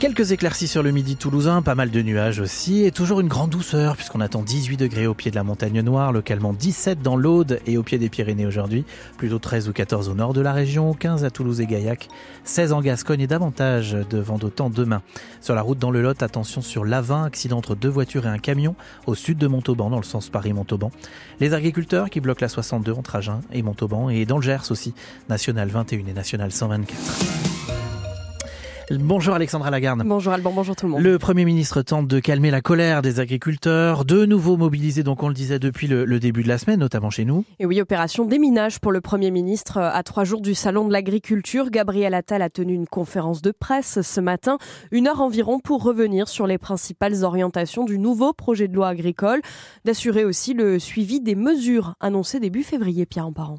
Quelques éclaircies sur le midi toulousain, pas mal de nuages aussi, et toujours une grande douceur puisqu'on attend 18 degrés au pied de la montagne noire, localement 17 dans l'Aude et au pied des Pyrénées aujourd'hui, plutôt 13 ou 14 au nord de la région, 15 à Toulouse et Gaillac, 16 en Gascogne et davantage de vent d'autant demain. Sur la route dans le Lot, attention sur l'A20, accident entre deux voitures et un camion au sud de Montauban, dans le sens Paris-Montauban. Les agriculteurs qui bloquent la 62 entre Agen et Montauban, et dans le Gers aussi, National 21 et National 124. Bonjour Alexandra Lagarde. Bonjour Alban, bonjour tout le monde. Le Premier ministre tente de calmer la colère des agriculteurs, de nouveau mobilisés, donc on le disait depuis le, début de la semaine, notamment chez nous. Et oui, opération déminage pour le Premier ministre. À trois jours du Salon de l'Agriculture, Gabriel Attal a tenu une conférence de presse ce matin, une heure environ pour revenir sur les principales orientations du nouveau projet de loi agricole, d'assurer aussi le suivi des mesures annoncées début février, Pierre en parent.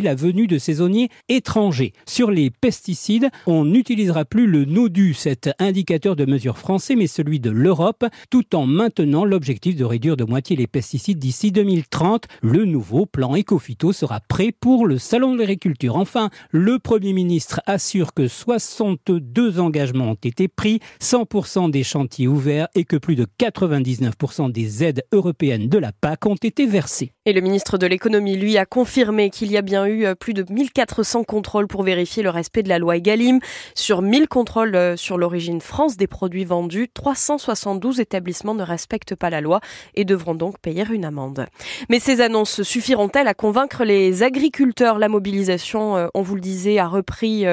la venue de saisonniers étrangers. Sur les pesticides, on n'utilisera plus le NODU, cet indicateur de mesure français, mais celui de l'Europe, tout en maintenant l'objectif de réduire de moitié les pesticides d'ici 2030. Le nouveau plan Ecofito sera prêt pour le Salon de l'agriculture. Enfin, le Premier ministre assure que 62 engagements ont été pris, 100% des chantiers ouverts et que plus de 99% des aides européennes de la PAC ont été versées. Et le ministre de l'économie, lui, a confirmé qu'il y a bien euh, plus de 1400 contrôles pour vérifier le respect de la loi Egalim. Sur 1000 contrôles euh, sur l'origine France des produits vendus, 372 établissements ne respectent pas la loi et devront donc payer une amende. Mais ces annonces suffiront-elles à convaincre les agriculteurs? La mobilisation, euh, on vous le disait, a repris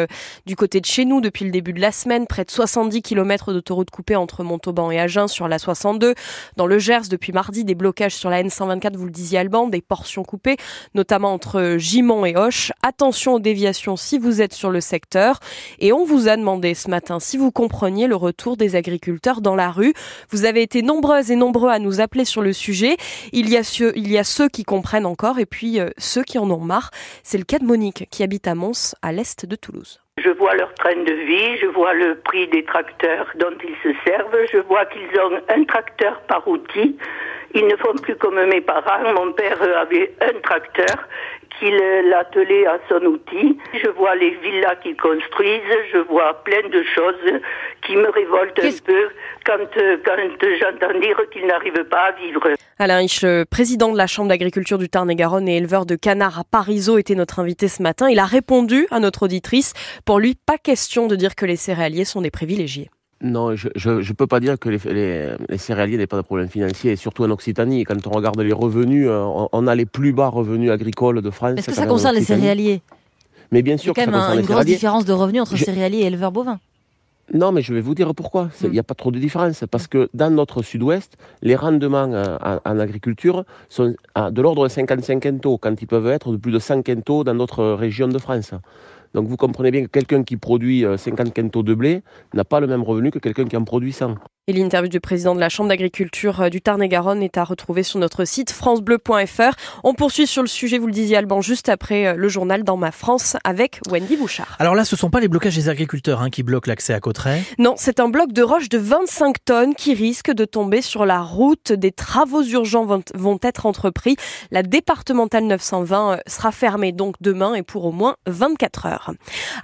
du côté de chez nous depuis le début de la semaine. Près de 70 km d'autoroute coupée entre Montauban et Agen sur la 62. Dans le Gers, depuis mardi, des blocages sur la N124, vous le disiez Alban, des portions coupées, notamment entre Gimont et Hoche. Attention aux déviations si vous êtes sur le secteur. Et on vous a demandé ce matin si vous compreniez le retour des agriculteurs dans la rue. Vous avez été nombreuses et nombreux à nous appeler sur le sujet. Il y a ceux, il y a ceux qui comprennent encore et puis euh, ceux qui en ont marre. C'est le cas de Monique qui habite à Mons, à l'est de Toulouse. Je vois leur train de vie, je vois le prix des tracteurs dont ils se servent, je vois qu'ils ont un tracteur par outil. Ils ne font plus comme mes parents. Mon père avait un tracteur qu'il l'attelait à son outil. Je vois les villas qu'ils construisent, je vois plein de choses qui me révoltent un peu quand, quand j'entends dire qu'ils n'arrivent pas à vivre. Alain Hiche, président de la Chambre d'agriculture du Tarn-et-Garonne et éleveur de canards à Parisot, était notre invité ce matin. Il a répondu à notre auditrice. Pour lui, pas question de dire que les céréaliers sont des privilégiés. Non, je ne peux pas dire que les, céréaliers n'aient pas de problème financier, surtout en Occitanie. Quand on regarde les revenus, euh, on, a les plus bas revenus agricoles de France. Est-ce que ça concerne les céréaliers? Mais bien sûr, il y a quand même une grosse différence de revenus entre céréaliers et éleveurs bovins. Non, mais je vais vous dire pourquoi. Il n'y a hmm. pas trop de différence. Parce que dans notre sud-ouest, les rendements euh, en, agriculture sont de l'ordre de 55 quintaux, quand ils peuvent être de plus de 100 quintaux dans d'autres régions de France. Donc vous comprenez bien que quelqu'un qui produit 50 euh, quintaux de blé n'a pas le même revenu que quelqu'un qui en produit 100. Et l'interview du président de la Chambre d'agriculture euh, du Tarn-et-Garonne est à retrouver sur notre site francebleu.fr. On poursuit sur le sujet, vous le disiez Alban, juste après euh, le journal Dans ma France avec Wendy Bouchard. Alors là, ce ne sont pas les blocages des agriculteurs hein, qui bloquent l'accès à Cotteret Non, c'est un bloc de roche de 25 tonnes qui risque de tomber sur la route. Des travaux urgents vont, être entrepris. La départementale 920 euh, sera fermée donc demain et pour au moins 24 heures.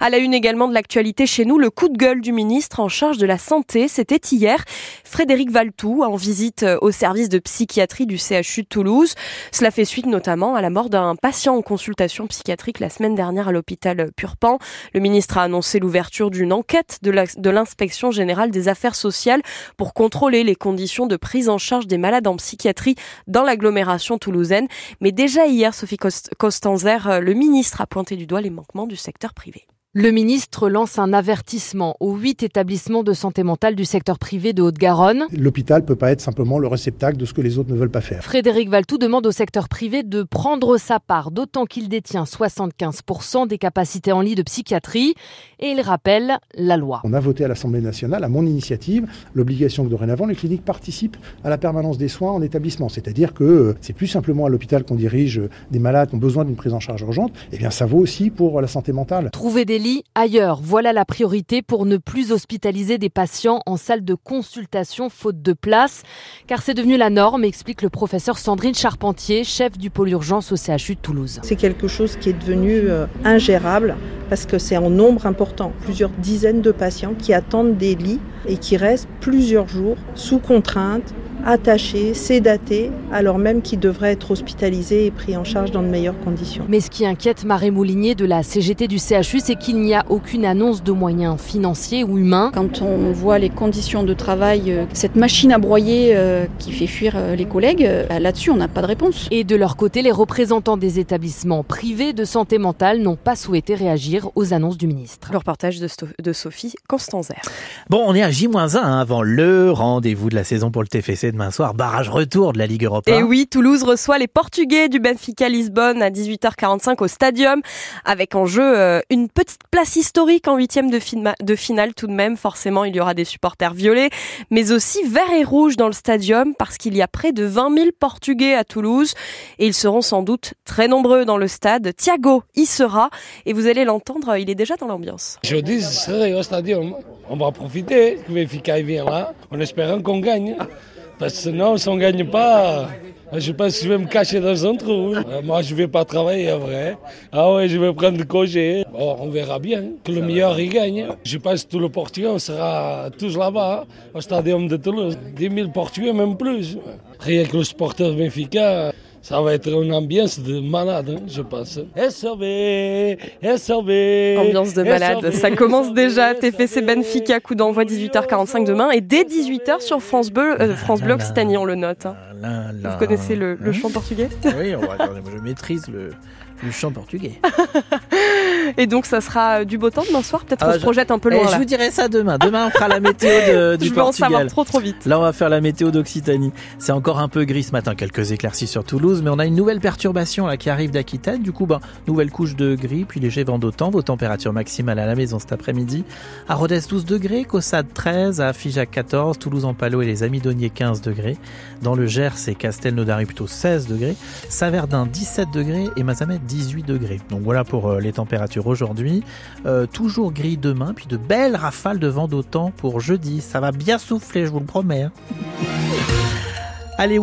À la une également de l'actualité chez nous, le coup de gueule du ministre en charge de la santé, c'était hier. Frédéric Valtou en visite au service de psychiatrie du CHU de Toulouse. Cela fait suite notamment à la mort d'un patient en consultation psychiatrique la semaine dernière à l'hôpital Purpan. Le ministre a annoncé l'ouverture d'une enquête de l'inspection générale des affaires sociales pour contrôler les conditions de prise en charge des malades en psychiatrie dans l'agglomération toulousaine. Mais déjà hier, Sophie Costanzer, le ministre a pointé du doigt les manquements du secteur privé. Le ministre lance un avertissement aux huit établissements de santé mentale du secteur privé de Haute-Garonne. L'hôpital ne peut pas être simplement le réceptacle de ce que les autres ne veulent pas faire. Frédéric Valtou demande au secteur privé de prendre sa part, d'autant qu'il détient 75% des capacités en lit de psychiatrie. Et il rappelle la loi. On a voté à l'Assemblée nationale, à mon initiative, l'obligation que dorénavant les cliniques participent à la permanence des soins en établissement. C'est-à-dire que euh, c'est plus simplement à l'hôpital qu'on dirige des malades qui ont besoin d'une prise en charge urgente. Eh bien ça vaut aussi pour la santé mentale. Trouver des ailleurs. Voilà la priorité pour ne plus hospitaliser des patients en salle de consultation faute de place. Car c'est devenu la norme, explique le professeur Sandrine Charpentier, chef du pôle urgence au CHU de Toulouse. C'est quelque chose qui est devenu euh, ingérable parce que c'est en nombre important. Plusieurs dizaines de patients qui attendent des lits et qui restent plusieurs jours sous contrainte attachés, sédatés, alors même qu'ils devraient être hospitalisés et pris en charge dans de meilleures conditions. Mais ce qui inquiète Marie Moulinier de la CGT du CHU, c'est qu'il n'y a aucune annonce de moyens financiers ou humains. Quand on voit les conditions de travail, euh, cette machine à broyer euh, qui fait fuir euh, les collègues, là-dessus, on n'a pas de réponse. Et de leur côté, les représentants des établissements privés de santé mentale n'ont pas souhaité réagir aux annonces du ministre. Le reportage de, Sophie Constanzer. Bon, on est à J-1 hein, avant le rendez-vous de la saison pour le TFC demain soir, barrage retour de la Ligue Europa. Et oui, Toulouse reçoit les Portugais du Benfica Lisbonne à 18h45 au Stadium, avec en jeu euh, une petite place historique en huitième de, de finale tout de même. Forcément, il y aura des supporters violets, mais aussi verts et rouges dans le Stadium, parce qu'il y a près de 20 000 Portugais à Toulouse, et ils seront sans doute très nombreux dans le stade. Thiago y sera, et vous allez l'entendre, il est déjà dans l'ambiance. Jeudi, je serai au Stadium. On va profiter que Benfica vienne là, en espérant qu'on gagne. Parce que sinon, si on ne gagne pas, je pense que je vais me cacher dans un trou. Euh, moi, je ne vais pas travailler, vrai. Ah ouais, je vais prendre le congé. on verra bien. Que le meilleur, il gagne. Je pense que tout le Portugais, on sera tous là-bas, au Stadium de Toulouse. 10 000 Portugais, même plus. Rien que le supporter Benfica. Ça va être une ambiance de malade, hein, je pense. SRV, SRV. Ambiance de malade. Ça commence déjà. TFC Benfica, coup d'envoi 18h45 demain. Et dès 18h sur France Bleu, euh, France Bleu Occitanie, on le note. Hein. Vous connaissez le, le chant portugais? Oui, je maîtrise le, le chant portugais. Et donc ça sera euh, du beau temps demain soir. Peut-être qu'on ah, se projette un peu loin. Eh, je vous dirai ça demain. Demain on fera la météo de, du je Portugal. en savoir trop trop vite. Là on va faire la météo d'Occitanie. C'est encore un peu gris ce matin, quelques éclaircies sur Toulouse, mais on a une nouvelle perturbation là qui arrive d'Aquitaine. Du coup, ben, nouvelle couche de gris, puis léger vent d'automne. Vos températures maximales à la maison cet après-midi. À Rodez 12 degrés, Caussade 13, à Figeac 14, Toulouse en Palo et les Amidoniers 15 degrés. Dans le Gers et Castelnaudary plutôt 16 degrés. Saverdin 17 degrés et Mazamet 18 degrés. Donc voilà pour euh, les températures aujourd'hui. Euh, toujours gris demain, puis de belles rafales de vent d'autant pour jeudi. Ça va bien souffler, je vous le promets. Hein. Allez, ouais.